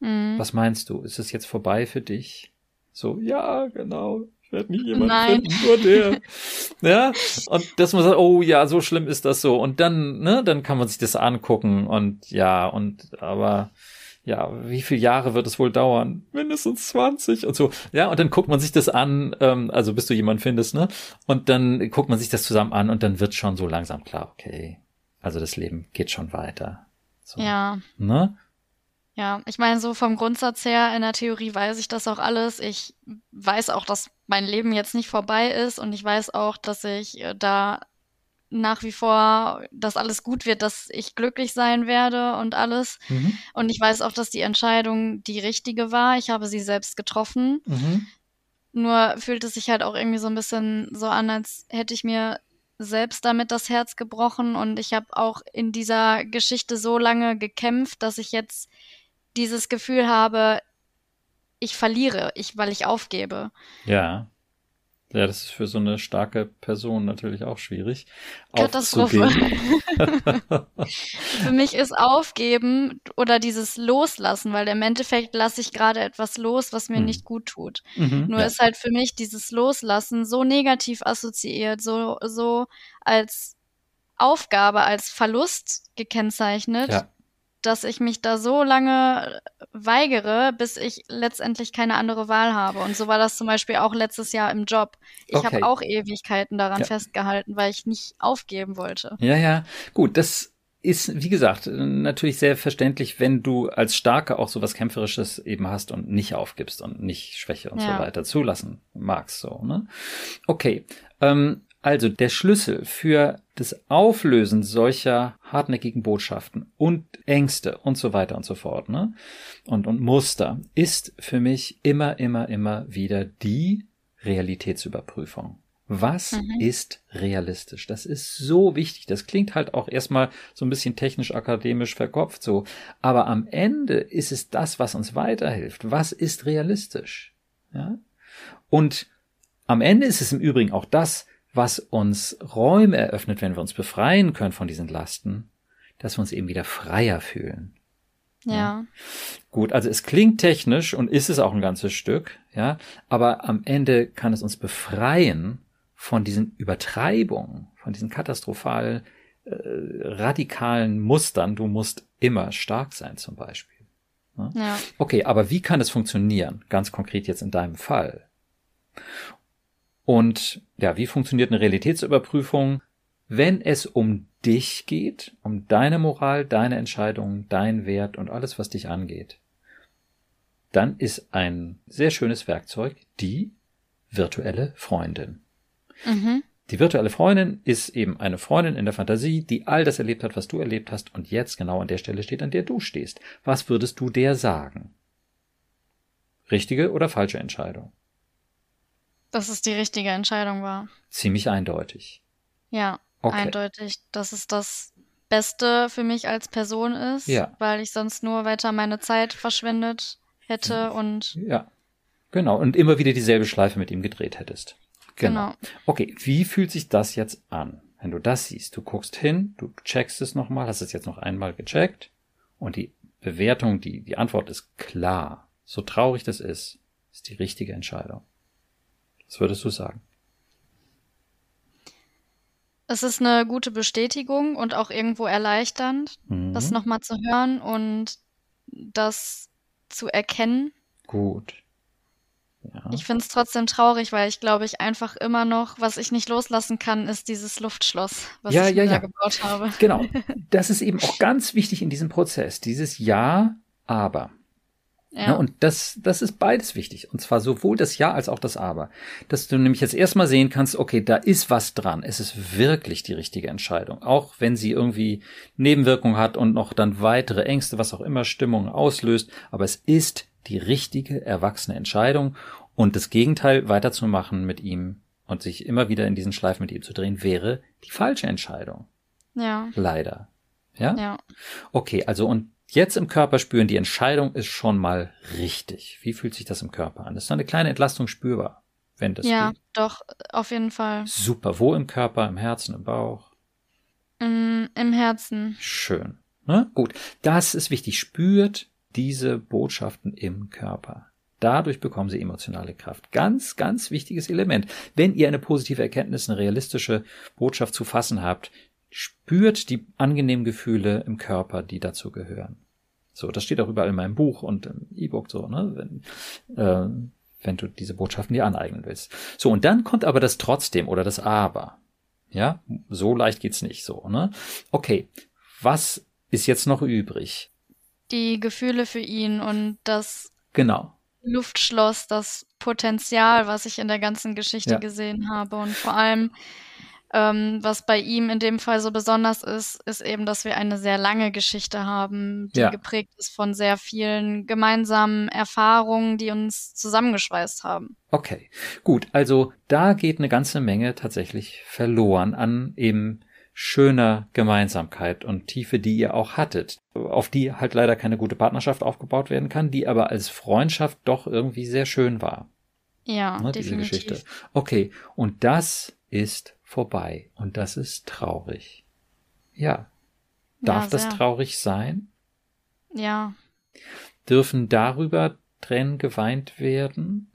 S1: Mhm. Was meinst du? Ist es jetzt vorbei für dich? So, ja, genau. Ich werde nie jemanden Nein. finden, nur der. ja, und dass man sagt, oh ja, so schlimm ist das so. Und dann, ne, dann kann man sich das angucken und ja, und aber ja, wie viele Jahre wird es wohl dauern? Mindestens 20 und so. Ja, und dann guckt man sich das an, ähm, also bis du jemanden findest, ne? Und dann guckt man sich das zusammen an und dann wird schon so langsam klar, okay, also das Leben geht schon weiter. So,
S2: ja.
S1: Ne?
S2: Ja, ich meine, so vom Grundsatz her, in der Theorie weiß ich das auch alles. Ich weiß auch, dass mein Leben jetzt nicht vorbei ist und ich weiß auch, dass ich äh, da nach wie vor, dass alles gut wird, dass ich glücklich sein werde und alles. Mhm. Und ich weiß auch, dass die Entscheidung die richtige war. Ich habe sie selbst getroffen. Mhm. Nur fühlt es sich halt auch irgendwie so ein bisschen so an, als hätte ich mir selbst damit das Herz gebrochen und ich habe auch in dieser Geschichte so lange gekämpft, dass ich jetzt dieses Gefühl habe, ich verliere, ich, weil ich aufgebe.
S1: Ja. Ja, das ist für so eine starke Person natürlich auch schwierig.
S2: Katastrophe. für mich ist Aufgeben oder dieses Loslassen, weil im Endeffekt lasse ich gerade etwas los, was mir mhm. nicht gut tut. Mhm, Nur ja. ist halt für mich dieses Loslassen so negativ assoziiert, so, so als Aufgabe, als Verlust gekennzeichnet. Ja dass ich mich da so lange weigere, bis ich letztendlich keine andere Wahl habe. Und so war das zum Beispiel auch letztes Jahr im Job. Ich okay. habe auch Ewigkeiten daran ja. festgehalten, weil ich nicht aufgeben wollte.
S1: Ja, ja, gut, das ist, wie gesagt, natürlich sehr verständlich, wenn du als Starke auch so was Kämpferisches eben hast und nicht aufgibst und nicht Schwäche und ja. so weiter zulassen magst, so, ne? Okay. Ähm, also der Schlüssel für das Auflösen solcher hartnäckigen Botschaften und Ängste und so weiter und so fort, ne? Und, und Muster ist für mich immer, immer, immer wieder die Realitätsüberprüfung. Was mhm. ist realistisch? Das ist so wichtig. Das klingt halt auch erstmal so ein bisschen technisch akademisch verkopft so. Aber am Ende ist es das, was uns weiterhilft. Was ist realistisch? Ja? Und am Ende ist es im Übrigen auch das, was uns Räume eröffnet, wenn wir uns befreien können von diesen Lasten, dass wir uns eben wieder freier fühlen.
S2: Ja. ja.
S1: Gut, also es klingt technisch und ist es auch ein ganzes Stück, ja, aber am Ende kann es uns befreien von diesen Übertreibungen, von diesen katastrophal äh, radikalen Mustern. Du musst immer stark sein, zum Beispiel.
S2: Ne? Ja.
S1: Okay, aber wie kann es funktionieren? Ganz konkret jetzt in deinem Fall. Und ja, wie funktioniert eine Realitätsüberprüfung? Wenn es um dich geht, um deine Moral, deine Entscheidungen, dein Wert und alles, was dich angeht, dann ist ein sehr schönes Werkzeug die virtuelle Freundin.
S2: Mhm.
S1: Die virtuelle Freundin ist eben eine Freundin in der Fantasie, die all das erlebt hat, was du erlebt hast und jetzt genau an der Stelle steht, an der du stehst. Was würdest du der sagen? Richtige oder falsche Entscheidung?
S2: Dass es die richtige Entscheidung war.
S1: Ziemlich eindeutig.
S2: Ja,
S1: Okay.
S2: eindeutig, dass es das Beste für mich als Person ist,
S1: Ja.
S2: weil ich sonst nur weiter meine Zeit verschwendet hätte und
S1: Ja. Genau. Und immer wieder dieselbe Schleife mit ihm gedreht hättest. Genau.
S2: genau.
S1: Okay, wie fühlt sich das jetzt an? Wenn du das siehst, du guckst hin, du checkst es nochmal, hast es jetzt noch einmal gecheckt und die Bewertung, die, die Antwort ist klar. So traurig das ist, ist die richtige Entscheidung. Was würdest du sagen?
S2: Es ist eine gute Bestätigung und auch irgendwo erleichternd,
S1: Mhm.
S2: das nochmal zu hören und das zu erkennen.
S1: Gut. Ja.
S2: Ich finde es trotzdem traurig, weil ich glaube, ich einfach immer noch, was ich nicht loslassen kann, ist dieses Luftschloss, was
S1: Ja,
S2: ich
S1: ja, ja.
S2: da gebaut habe.
S1: Genau. Das ist eben auch ganz wichtig in diesem Prozess. Dieses Ja, aber.
S2: Ja,
S1: Ne? Und das, das ist beides wichtig. Und zwar sowohl das Ja als auch das Aber. Dass du nämlich jetzt erstmal sehen kannst, okay, da ist was dran. Es ist wirklich die richtige Entscheidung. Auch wenn sie irgendwie Nebenwirkungen hat und noch dann weitere Ängste, was auch immer Stimmungen auslöst. Aber es ist die richtige, erwachsene Entscheidung. Und das Gegenteil weiterzumachen mit ihm und sich immer wieder in diesen Schleifen mit ihm zu drehen, wäre die falsche Entscheidung.
S2: ja,
S1: Leider. Ja?
S2: ja.
S1: Okay, also und jetzt im Körper spüren, die Entscheidung ist schon mal richtig. Wie fühlt sich das im Körper an? Ist da eine kleine Entlastung spürbar, wenn das
S2: Ja,
S1: geht?
S2: doch, auf jeden Fall.
S1: Super. Wo im Körper? Im Herzen, im Bauch?
S2: Im, im Herzen.
S1: Schön. Ne? Gut. Das ist wichtig. Spürt diese Botschaften im Körper. Dadurch bekommen sie emotionale Kraft. Ganz, ganz wichtiges Element. Wenn ihr eine positive Erkenntnis, eine realistische Botschaft zu fassen habt, spürt die angenehmen Gefühle im Körper, die dazu gehören. So, das steht auch überall in meinem Buch und im E-Book so, ne? Wenn, äh, wenn du diese Botschaften dir aneignen willst. So, und dann kommt aber das trotzdem oder das aber. Ja, so leicht geht's nicht so, ne? Okay, was ist jetzt noch übrig?
S2: Die Gefühle für ihn und das
S1: Genau.
S2: Luftschloss, das Potenzial, was ich in der ganzen Geschichte
S1: Ja.
S2: gesehen habe. Und vor allem, ähm, was bei ihm in dem Fall so besonders ist, ist eben, dass wir eine sehr lange Geschichte haben, die
S1: Ja.
S2: geprägt ist von sehr vielen gemeinsamen Erfahrungen, die uns zusammengeschweißt haben.
S1: Okay, gut. Also da geht eine ganze Menge tatsächlich verloren an eben schöner Gemeinsamkeit und Tiefe, die ihr auch hattet, auf die halt leider keine gute Partnerschaft aufgebaut werden kann, die aber als Freundschaft doch irgendwie sehr schön war.
S2: Ja,
S1: ne, diese
S2: definitiv.
S1: Geschichte. Okay, und das ist vorbei und das ist traurig. Ja. Darf
S2: Ja,
S1: das traurig sein?
S2: Ja,
S1: Dürfen darüber Tränen geweint werden?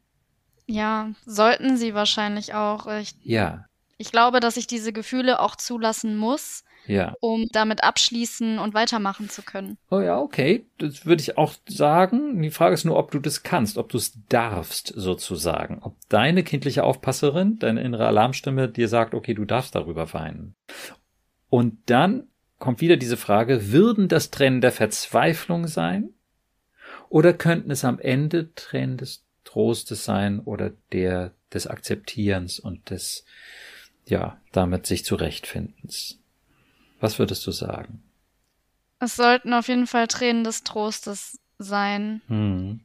S2: ja, sollten sie wahrscheinlich auch. Ich,
S1: Ja,
S2: ich glaube, dass ich diese Gefühle auch zulassen muss,
S1: ja.
S2: um damit abschließen und weitermachen zu können.
S1: Oh ja, okay. Das würde ich auch sagen. Die Frage ist nur, ob du das kannst, ob du es darfst, sozusagen. Ob deine kindliche Aufpasserin, deine innere Alarmstimme dir sagt, okay, du darfst darüber weinen. Und dann kommt wieder diese Frage, würden das Tränen der Verzweiflung sein? Oder könnten es am Ende Tränen des Trostes sein oder der des Akzeptierens und des, ja, damit sich zurechtfindens? Was würdest du sagen?
S2: Es sollten auf jeden Fall Tränen des Trostes sein.
S1: Hm.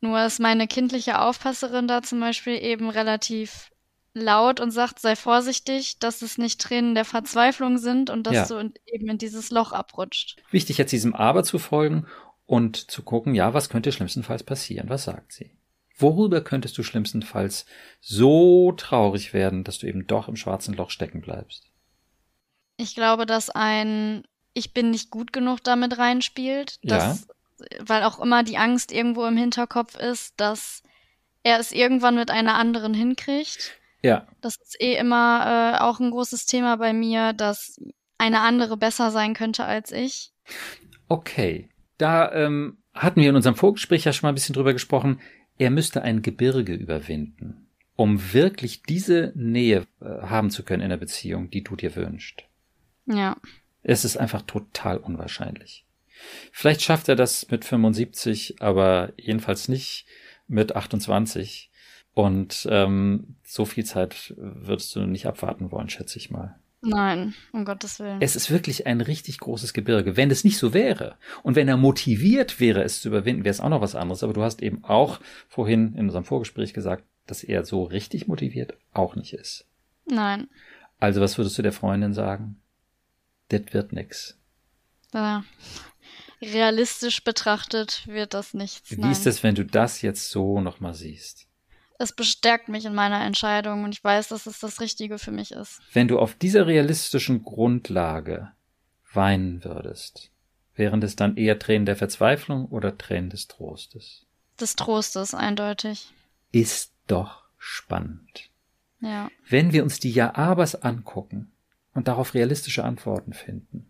S2: Nur ist meine kindliche Aufpasserin da zum Beispiel eben relativ laut und sagt, sei vorsichtig, dass es nicht Tränen der Verzweiflung sind und dass
S1: Ja.
S2: du eben in dieses Loch abrutscht.
S1: Wichtig jetzt diesem Aber zu folgen und zu gucken, ja, was könnte schlimmstenfalls passieren? Was sagt sie? Worüber könntest du schlimmstenfalls so traurig werden, dass du eben doch im schwarzen Loch stecken bleibst?
S2: Ich glaube, dass ein Ich bin nicht gut genug damit reinspielt,
S1: Ja.
S2: dass, weil auch immer die Angst irgendwo im Hinterkopf ist, dass er es irgendwann mit einer anderen hinkriegt.
S1: Ja,
S2: Das ist eh immer äh, auch ein großes Thema bei mir, dass eine andere besser sein könnte als ich.
S1: okay. Da ähm, hatten wir in unserem Vorgespräch ja schon mal ein bisschen drüber gesprochen. Er müsste ein Gebirge überwinden, um wirklich diese Nähe äh, haben zu können in der Beziehung, die du dir wünschst.
S2: Ja,
S1: Es ist einfach total unwahrscheinlich. Vielleicht schafft er das mit 75, aber jedenfalls nicht mit 28. Und ähm, so viel Zeit würdest du nicht abwarten wollen, schätze ich mal.
S2: Nein, um Gottes Willen.
S1: Es ist wirklich ein richtig großes Gebirge. Wenn es nicht so wäre und wenn er motiviert wäre, es zu überwinden, wäre es auch noch was anderes. Aber du hast eben auch vorhin in unserem Vorgespräch gesagt, dass er so richtig motiviert auch nicht ist.
S2: Nein.
S1: Also was würdest du der Freundin sagen? Das wird nix.
S2: Ja. Realistisch betrachtet wird das nichts.
S1: Wie
S2: nein.
S1: ist es, wenn du das jetzt so nochmal siehst?
S2: Es bestärkt mich in meiner Entscheidung und ich weiß, dass es das Richtige für mich ist.
S1: Wenn du auf dieser realistischen Grundlage weinen würdest, wären es dann eher Tränen der Verzweiflung oder Tränen des Trostes?
S2: Des Trostes, eindeutig.
S1: Ist doch spannend.
S2: Ja.
S1: Wenn wir uns die Ja-Abers angucken und darauf realistische Antworten finden,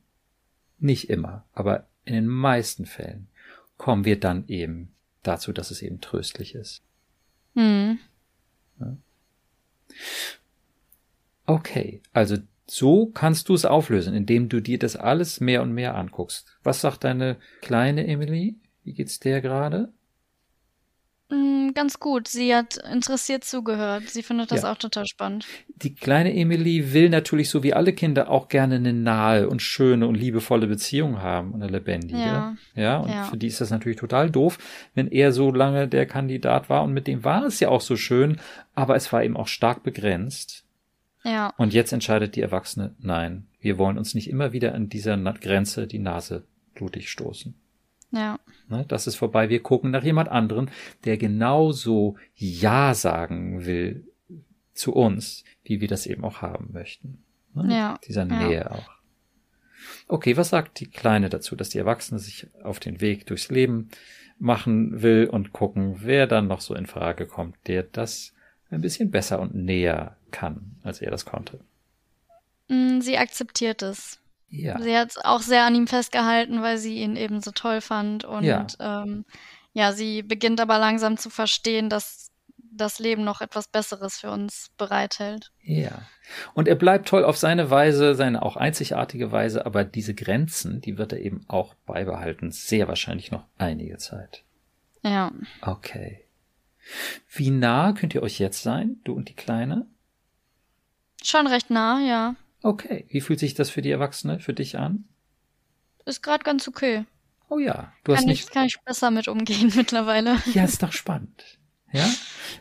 S1: nicht immer, aber in den meisten Fällen, kommen wir dann eben dazu, dass es eben tröstlich ist.
S2: Hm.
S1: Okay, also so kannst du es auflösen, indem du dir das alles mehr und mehr anguckst. Was sagt deine kleine Emily? Wie geht's der gerade?
S2: Mm, Ganz gut. Sie hat interessiert zugehört. Sie findet das
S1: Ja.
S2: auch total spannend.
S1: Die kleine Emily will natürlich so wie alle Kinder auch gerne eine nahe und schöne und liebevolle Beziehung haben und eine lebendige.
S2: Ja.
S1: Ja, und
S2: Ja.
S1: für die ist das natürlich total doof, wenn er so lange der Kandidat war und mit dem war es ja auch so schön, aber es war eben auch stark begrenzt.
S2: Ja.
S1: Und jetzt entscheidet die Erwachsene, nein, wir wollen uns nicht immer wieder an dieser Grenze die Nase blutig stoßen.
S2: Ja.
S1: Ne, das ist vorbei. Wir gucken nach jemand anderen, der genauso Ja sagen will zu uns, wie wir das eben auch haben möchten. Ne?
S2: Ja,
S1: Dieser
S2: ja.
S1: Nähe auch. Okay, was sagt die Kleine dazu, dass die Erwachsene sich auf den Weg durchs Leben machen will und gucken, wer dann noch so in Frage kommt, der das ein bisschen besser und näher kann, als er das konnte.
S2: Mm, Sie akzeptiert es.
S1: Ja.
S2: Sie hat auch sehr an ihm festgehalten, weil sie ihn eben so toll fand. Und
S1: Ja.
S2: ähm, ja, sie beginnt aber langsam zu verstehen, dass das Leben noch etwas Besseres für uns bereithält.
S1: Ja. Und er bleibt toll auf seine Weise, seine auch einzigartige Weise, aber diese Grenzen, die wird er eben auch beibehalten, sehr wahrscheinlich noch einige Zeit.
S2: Ja.
S1: Okay. Wie nah könnt ihr euch jetzt sein, du und die Kleine?
S2: Schon recht nah, ja.
S1: Okay. Wie fühlt sich das für die Erwachsene, für dich an?
S2: Ist gerade ganz okay.
S1: Oh ja, du hast
S2: Kann
S1: nicht.
S2: ich, kann ich besser mit umgehen mittlerweile.
S1: Ja, ist doch spannend. Ja?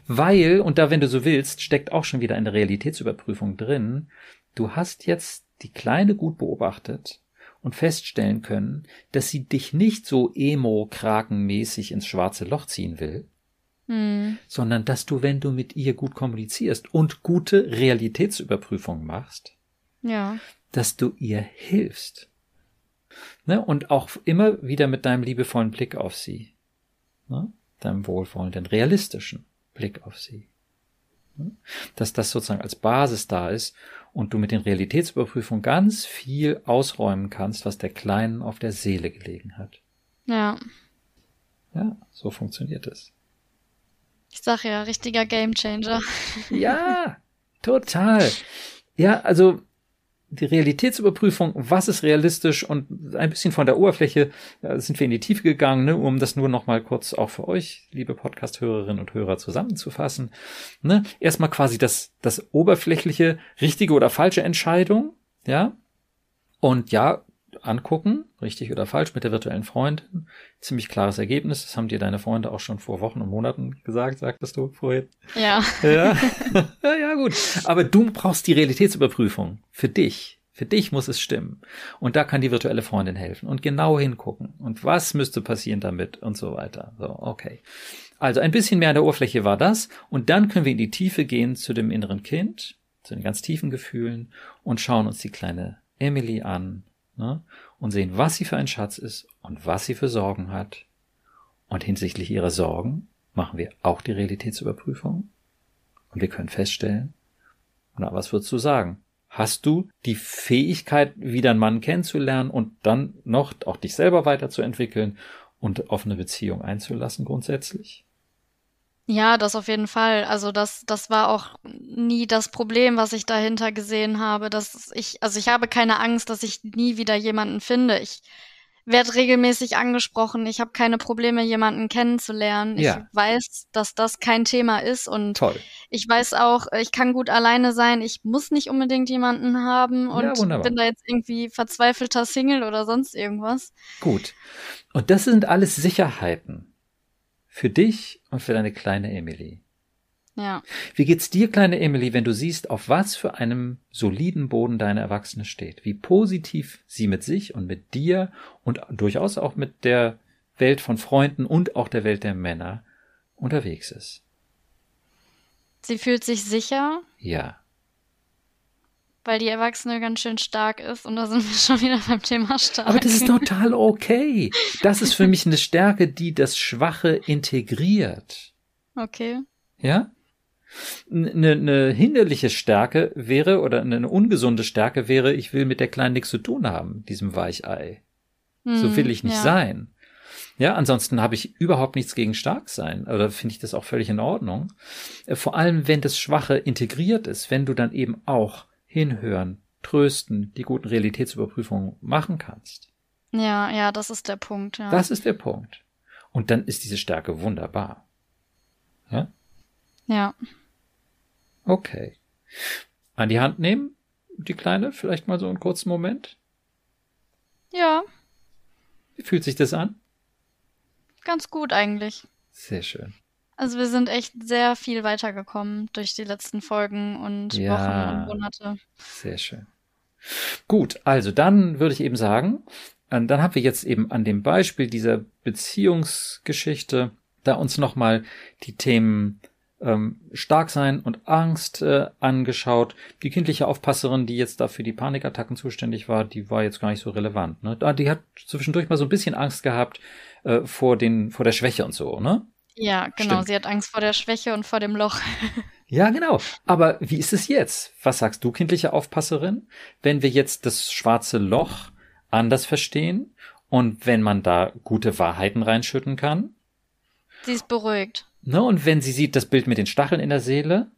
S1: Weil, und da, wenn du so willst, steckt auch schon wieder eine Realitätsüberprüfung drin. Du hast jetzt die Kleine gut beobachtet und feststellen können, dass sie dich nicht so emo-krakenmäßig ins schwarze Loch ziehen will,
S2: Hm.
S1: sondern dass du, wenn du mit ihr gut kommunizierst und gute Realitätsüberprüfung machst,
S2: Ja.
S1: dass du ihr hilfst. Ne? Und auch immer wieder mit deinem liebevollen Blick auf sie. Ne? Deinem wohlwollenden, realistischen Blick auf sie. Ne? Dass das sozusagen als Basis da ist und du mit den Realitätsüberprüfungen ganz viel ausräumen kannst, was der Kleinen auf der Seele gelegen hat.
S2: Ja.
S1: Ja, so funktioniert es.
S2: Ich sag ja, richtiger Gamechanger.
S1: Ja, total. Ja, also die Realitätsüberprüfung, was ist realistisch und ein bisschen von der Oberfläche äh, sind wir in die Tiefe gegangen, ne, um das nur noch mal kurz auch für euch, liebe Podcast-Hörerinnen und Hörer, zusammenzufassen. Ne? Erstmal quasi das, das oberflächliche, richtige oder falsche Entscheidung, ja. Und ja, angucken, richtig oder falsch, mit der virtuellen Freundin. Ziemlich klares Ergebnis. Das haben dir deine Freunde auch schon vor Wochen und Monaten gesagt, sagtest du vorhin.
S2: Ja.
S1: Ja. ja, ja, gut. Aber du brauchst die Realitätsüberprüfung. Für dich. Für dich muss es stimmen. Und da kann die virtuelle Freundin helfen. Und genau hingucken. Und was müsste passieren damit? Und so weiter. So, okay. Also ein bisschen mehr an der Oberfläche war das. Und dann können wir in die Tiefe gehen zu dem inneren Kind, zu den ganz tiefen Gefühlen und schauen uns die kleine Emily an. Ne? Und sehen, was sie für ein Schatz ist und was sie für Sorgen hat. Und hinsichtlich ihrer Sorgen machen wir auch die Realitätsüberprüfung. Und wir können feststellen, na, was würdest du sagen? Hast du die Fähigkeit, wieder einen Mann kennenzulernen und dann noch auch dich selber weiterzuentwickeln und auf eine Beziehung einzulassen grundsätzlich?
S2: Ja, das auf jeden Fall. Also das, das war auch nie das Problem, was ich dahinter gesehen habe, dass ich, also ich habe keine Angst, dass ich nie wieder jemanden finde. Ich werde regelmäßig angesprochen. Ich habe keine Probleme, jemanden kennenzulernen.
S1: Ja.
S2: Ich weiß, dass das kein Thema ist und
S1: Toll.
S2: ich weiß auch, ich kann gut alleine sein. Ich muss nicht unbedingt jemanden haben und
S1: Ja,
S2: bin da jetzt irgendwie verzweifelter Single oder sonst irgendwas.
S1: Gut. Und das sind alles Sicherheiten. Für dich und für deine kleine Emily.
S2: Ja.
S1: Wie geht's dir, kleine Emily, wenn du siehst, auf was für einem soliden Boden deine Erwachsene steht? Wie positiv sie mit sich und mit dir und durchaus auch mit der Welt von Freunden und auch der Welt der Männer unterwegs ist?
S2: Sie fühlt sich sicher,
S1: Ja.
S2: Weil die Erwachsene ganz schön stark ist und da sind wir schon wieder beim Thema stark.
S1: Aber das ist total okay. Das ist für mich eine Stärke, die das Schwache integriert.
S2: Okay.
S1: Ja? Eine, eine hinderliche Stärke wäre oder eine ungesunde Stärke wäre, ich will mit der Kleinen nichts zu tun haben, diesem Weichei. So
S2: Hm,
S1: will ich nicht
S2: ja.
S1: sein. Ja, ansonsten habe ich überhaupt nichts gegen stark sein. Oder finde ich das auch völlig in Ordnung. Äh, Vor allem, wenn das Schwache integriert ist, wenn du dann eben auch hinhören, trösten, die guten Realitätsüberprüfungen machen kannst.
S2: Ja, ja, das ist der Punkt. Ja.
S1: Das ist der Punkt. Und dann ist diese Stärke wunderbar. Ja?
S2: ja.
S1: Okay. An die Hand nehmen, die Kleine, vielleicht mal so einen kurzen Moment.
S2: Ja,
S1: Wie fühlt sich das an?
S2: ganz gut eigentlich.
S1: Sehr schön.
S2: Also wir sind echt sehr viel weitergekommen durch die letzten Folgen und
S1: Ja.
S2: Wochen und Monate.
S1: Sehr schön. Gut, also dann würde ich eben sagen, äh, dann haben wir jetzt eben an dem Beispiel dieser Beziehungsgeschichte da uns nochmal die Themen ähm, Starksein und Angst äh, angeschaut. Die kindliche Aufpasserin, die jetzt da für die Panikattacken zuständig war, die war jetzt gar nicht so relevant. Ne? Da, die hat zwischendurch mal so ein bisschen Angst gehabt äh, vor den vor der Schwäche und so, ne?
S2: Ja, genau.
S1: Stimmt.
S2: Sie hat Angst vor der Schwäche und vor dem Loch.
S1: Ja, genau. Aber wie ist es jetzt? Was sagst du, kindliche Aufpasserin, wenn wir jetzt das schwarze Loch anders verstehen und wenn man da gute Wahrheiten reinschütten kann?
S2: Sie ist beruhigt.
S1: Ne? Und wenn sie sieht, das Bild mit den Stacheln in der Seele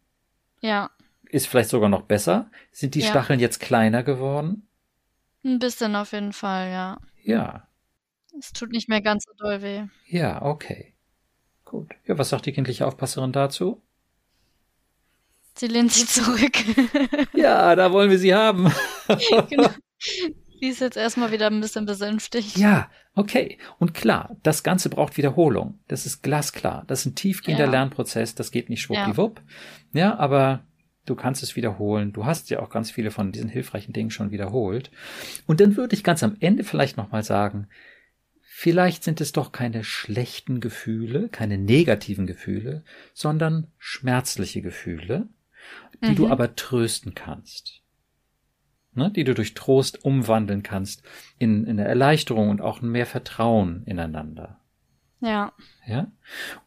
S2: Ja,
S1: ist vielleicht sogar noch besser. Sind die
S2: Ja.
S1: Stacheln jetzt kleiner geworden?
S2: ein bisschen auf jeden Fall, ja.
S1: Ja.
S2: Es tut nicht mehr ganz so doll weh.
S1: Ja, okay. Gut. Ja, was sagt die kindliche Aufpasserin dazu?
S2: Sie lehnt sich zurück.
S1: Ja, da wollen wir sie haben.
S2: genau. Sie ist jetzt erstmal wieder ein bisschen besänftigt.
S1: Ja, okay. Und klar, das Ganze braucht Wiederholung. Das ist glasklar. Das ist ein tiefgehender
S2: Ja.
S1: Lernprozess. Das geht nicht schwuppdiwupp. Ja. aber du kannst es wiederholen. Du hast ja auch ganz viele von diesen hilfreichen Dingen schon wiederholt. Und dann würde ich ganz am Ende vielleicht nochmal sagen, vielleicht sind es doch keine schlechten Gefühle, keine negativen Gefühle, sondern schmerzliche Gefühle, die du
S2: Mhm.
S1: aber trösten kannst ne, die du durch Trost umwandeln kannst in, in eine Erleichterung und auch mehr Vertrauen ineinander.
S2: Ja,
S1: Ja?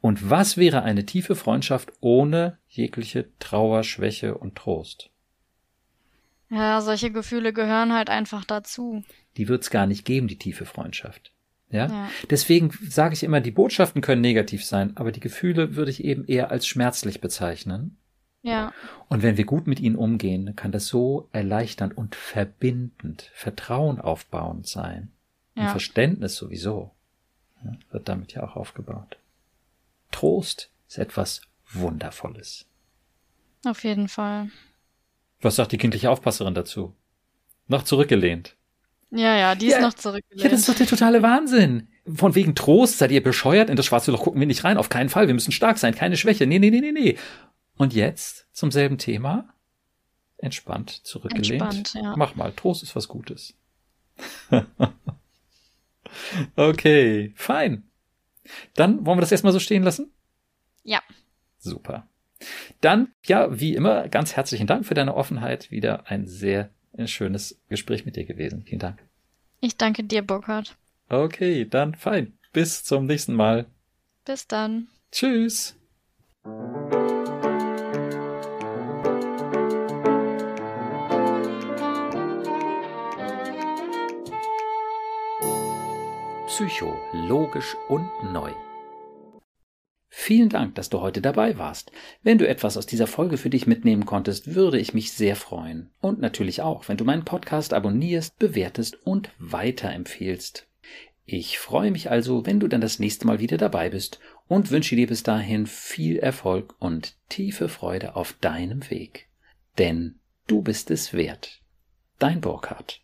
S1: Und was wäre eine tiefe Freundschaft ohne jegliche Trauer, Schwäche und Trost?
S2: ja, solche Gefühle gehören halt einfach dazu.
S1: Die wird es gar nicht geben, die tiefe Freundschaft. Ja?
S2: Ja.
S1: Deswegen sage ich immer, die Botschaften können negativ sein, aber die Gefühle würde ich eben eher als schmerzlich bezeichnen.
S2: Ja,
S1: Und wenn wir gut mit ihnen umgehen, kann das so erleichternd und verbindend, Vertrauen aufbauend sein. Und
S2: ja,
S1: Verständnis sowieso. Ja, wird damit ja auch aufgebaut. Trost ist etwas Wundervolles.
S2: auf jeden Fall.
S1: Was sagt die kindliche Aufpasserin dazu? Noch zurückgelehnt.
S2: Ja, ja, die
S1: Ja,
S2: ist noch
S1: Ja,
S2: zurückgelehnt.
S1: das ist doch der totale Wahnsinn. Von wegen Trost, seid ihr bescheuert? In das schwarze Loch gucken wir nicht rein. Auf keinen Fall. Wir müssen stark sein. Keine Schwäche. Nee, nee, nee, nee, nee. Und jetzt zum selben Thema. Entspannt, zurückgelehnt.
S2: Entspannt, ja.
S1: Mach mal. Trost ist was Gutes. okay, fein. Dann wollen wir das erstmal so stehen lassen?
S2: Ja,
S1: Super. Dann, ja, wie immer, ganz herzlichen Dank für deine Offenheit. Wieder ein sehr äh, schönes Gespräch mit dir gewesen. Vielen Dank.
S2: ich danke dir, Burkhard.
S1: Okay, dann fein. Bis zum nächsten Mal.
S2: Bis dann.
S1: Tschüss. Psycho, logisch und neu. Vielen Dank, dass du heute dabei warst. Wenn du etwas aus dieser Folge für dich mitnehmen konntest, würde ich mich sehr freuen. Und natürlich auch, wenn du meinen Podcast abonnierst, bewertest und weiterempfehlst. Ich freue mich also, wenn du dann das nächste Mal wieder dabei bist und wünsche dir bis dahin viel Erfolg und tiefe Freude auf deinem Weg. Denn du bist es wert. Dein Burkhard.